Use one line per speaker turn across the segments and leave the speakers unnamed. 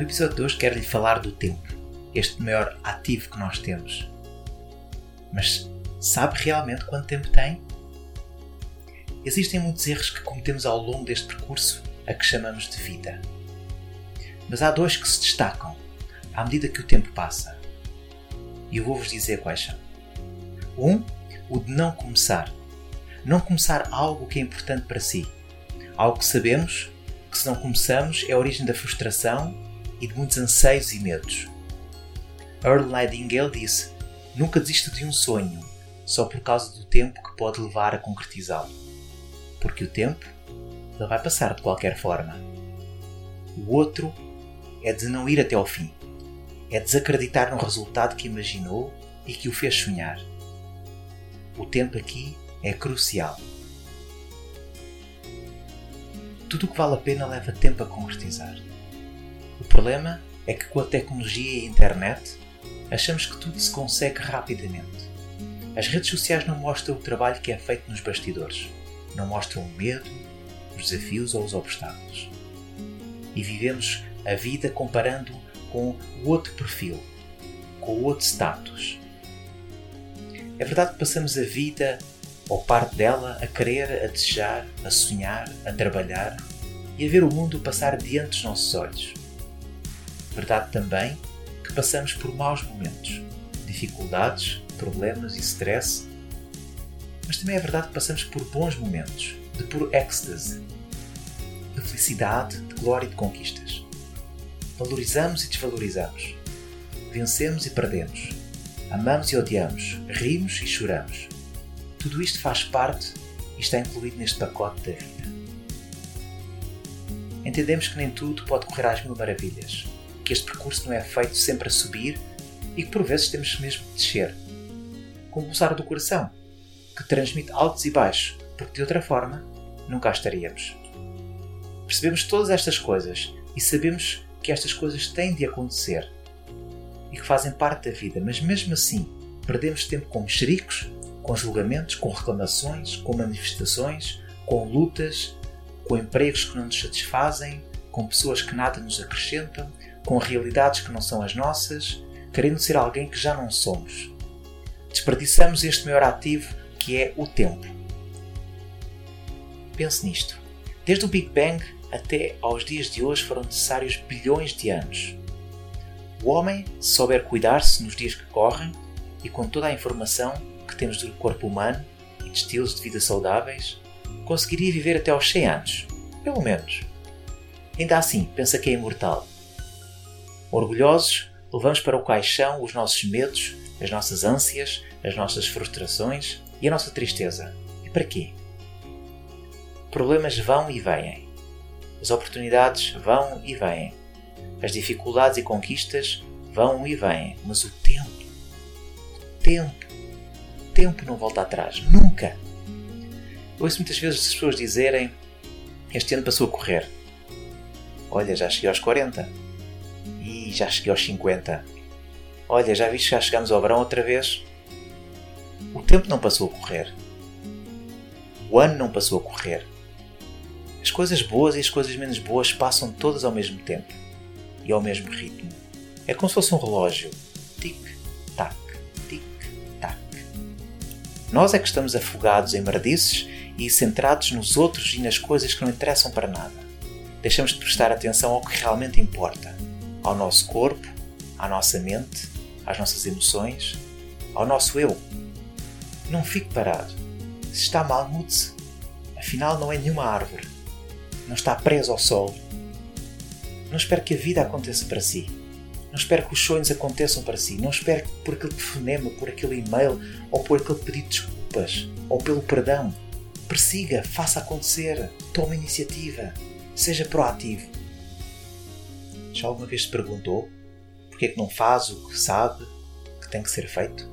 No episódio de hoje quero lhe falar do tempo, este maior ativo que nós temos. Mas sabe realmente quanto tempo tem? Existem muitos erros que cometemos ao longo deste percurso a que chamamos de vida. Mas há dois que se destacam à medida que o tempo passa. E eu vou-vos dizer quais são. Um, o de não começar. Não começar algo que é importante para si. Algo que sabemos que, se não começamos, é a origem da frustração e de muitos anseios e medos. Earl Nightingale disse: Nunca desista de um sonho, só por causa do tempo que pode levar a concretizá-lo. Porque o tempo ele vai passar de qualquer forma. O outro é de não ir até ao fim. É desacreditar no resultado que imaginou e que o fez sonhar. O tempo aqui é crucial. Tudo o que vale a pena leva tempo a concretizar. O problema é que com a tecnologia e a internet achamos que tudo se consegue rapidamente. As redes sociais não mostram o trabalho que é feito nos bastidores, não mostram o medo, os desafios ou os obstáculos. E vivemos a vida comparando com o outro perfil, com o outro status. É verdade que passamos a vida ou parte dela a querer, a desejar, a sonhar, a trabalhar e a ver o mundo passar diante dos nossos olhos Verdade também que passamos por maus momentos, dificuldades, problemas e stress, mas também é verdade que passamos por bons momentos, de puro êxtase, de felicidade, de glória e de conquistas. Valorizamos e desvalorizamos, vencemos e perdemos, amamos e odiamos, rimos e choramos. Tudo isto faz parte e está incluído neste pacote da vida. Entendemos que nem tudo pode correr às mil maravilhas, que este percurso não é feito sempre a subir e que por vezes temos mesmo de descer. Com o pulsar do coração, que transmite altos e baixos, porque de outra forma nunca estaríamos. Percebemos todas estas coisas e sabemos que estas coisas têm de acontecer e que fazem parte da vida, mas mesmo assim perdemos tempo com mexericos, com julgamentos, com reclamações, com manifestações, com lutas, com empregos que não nos satisfazem, com pessoas que nada nos acrescentam, com realidades que não são as nossas, querendo ser alguém que já não somos. Desperdiçamos este maior ativo que é o tempo. Pense nisto. Desde o Big Bang até aos dias de hoje foram necessários bilhões de anos. O homem, se souber cuidar-se nos dias que correm e com toda a informação que temos do corpo humano e de estilos de vida saudáveis, conseguiria viver até aos 100 anos, pelo menos. Ainda assim, pensa que é imortal Orgulhosos, levamos para o caixão os nossos medos, as nossas ânsias, as nossas frustrações e a nossa tristeza. E para quê? Problemas vão e vêm. As oportunidades vão e vêm. As dificuldades e conquistas vão e vêm. Mas o tempo, o tempo, o tempo não volta atrás. Nunca! Eu ouço muitas vezes as pessoas dizerem: Este ano passou a correr. Olha, já cheguei aos 40 e já cheguei aos 50. Olha, já viste que já chegamos ao verão outra vez? O tempo não passou a correr. O ano não passou a correr. As coisas boas e as coisas menos boas passam todas ao mesmo tempo e ao mesmo ritmo. É como se fosse um relógio. Tic-tac, tic-tac. Nós é que estamos afogados em mardices e centrados nos outros e nas coisas que não interessam para nada. Deixamos de prestar atenção ao que realmente importa ao nosso corpo, à nossa mente, às nossas emoções, ao nosso eu. Não fique parado. Se está mal, mude-se. Afinal, não é nenhuma árvore. Não está preso ao sol. Não espere que a vida aconteça para si. Não espere que os sonhos aconteçam para si. Não espere por aquele telefonema, por aquele e-mail, ou por aquele pedido de desculpas, ou pelo perdão. persiga, faça acontecer, tome iniciativa, seja proativo. Já alguma vez se perguntou porque é que não faz o que sabe que tem que ser feito?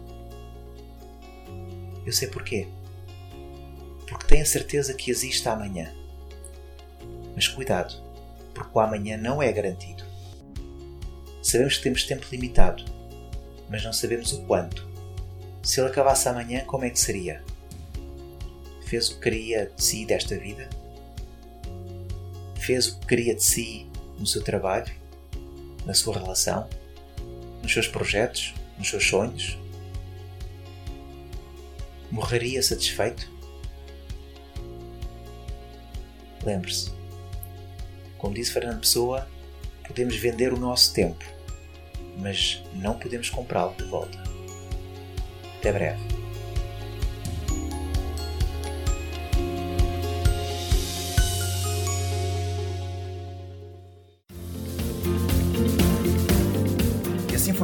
Eu sei porquê. Porque tenho a certeza que existe amanhã. Mas cuidado, porque o amanhã não é garantido. Sabemos que temos tempo limitado, mas não sabemos o quanto. Se ele acabasse amanhã, como é que seria? Fez o que queria de si desta vida? Fez o que queria de si no seu trabalho? Na sua relação? Nos seus projetos? Nos seus sonhos? Morreria satisfeito? Lembre-se, como disse Fernando Pessoa, podemos vender o nosso tempo, mas não podemos comprá-lo de volta. Até breve.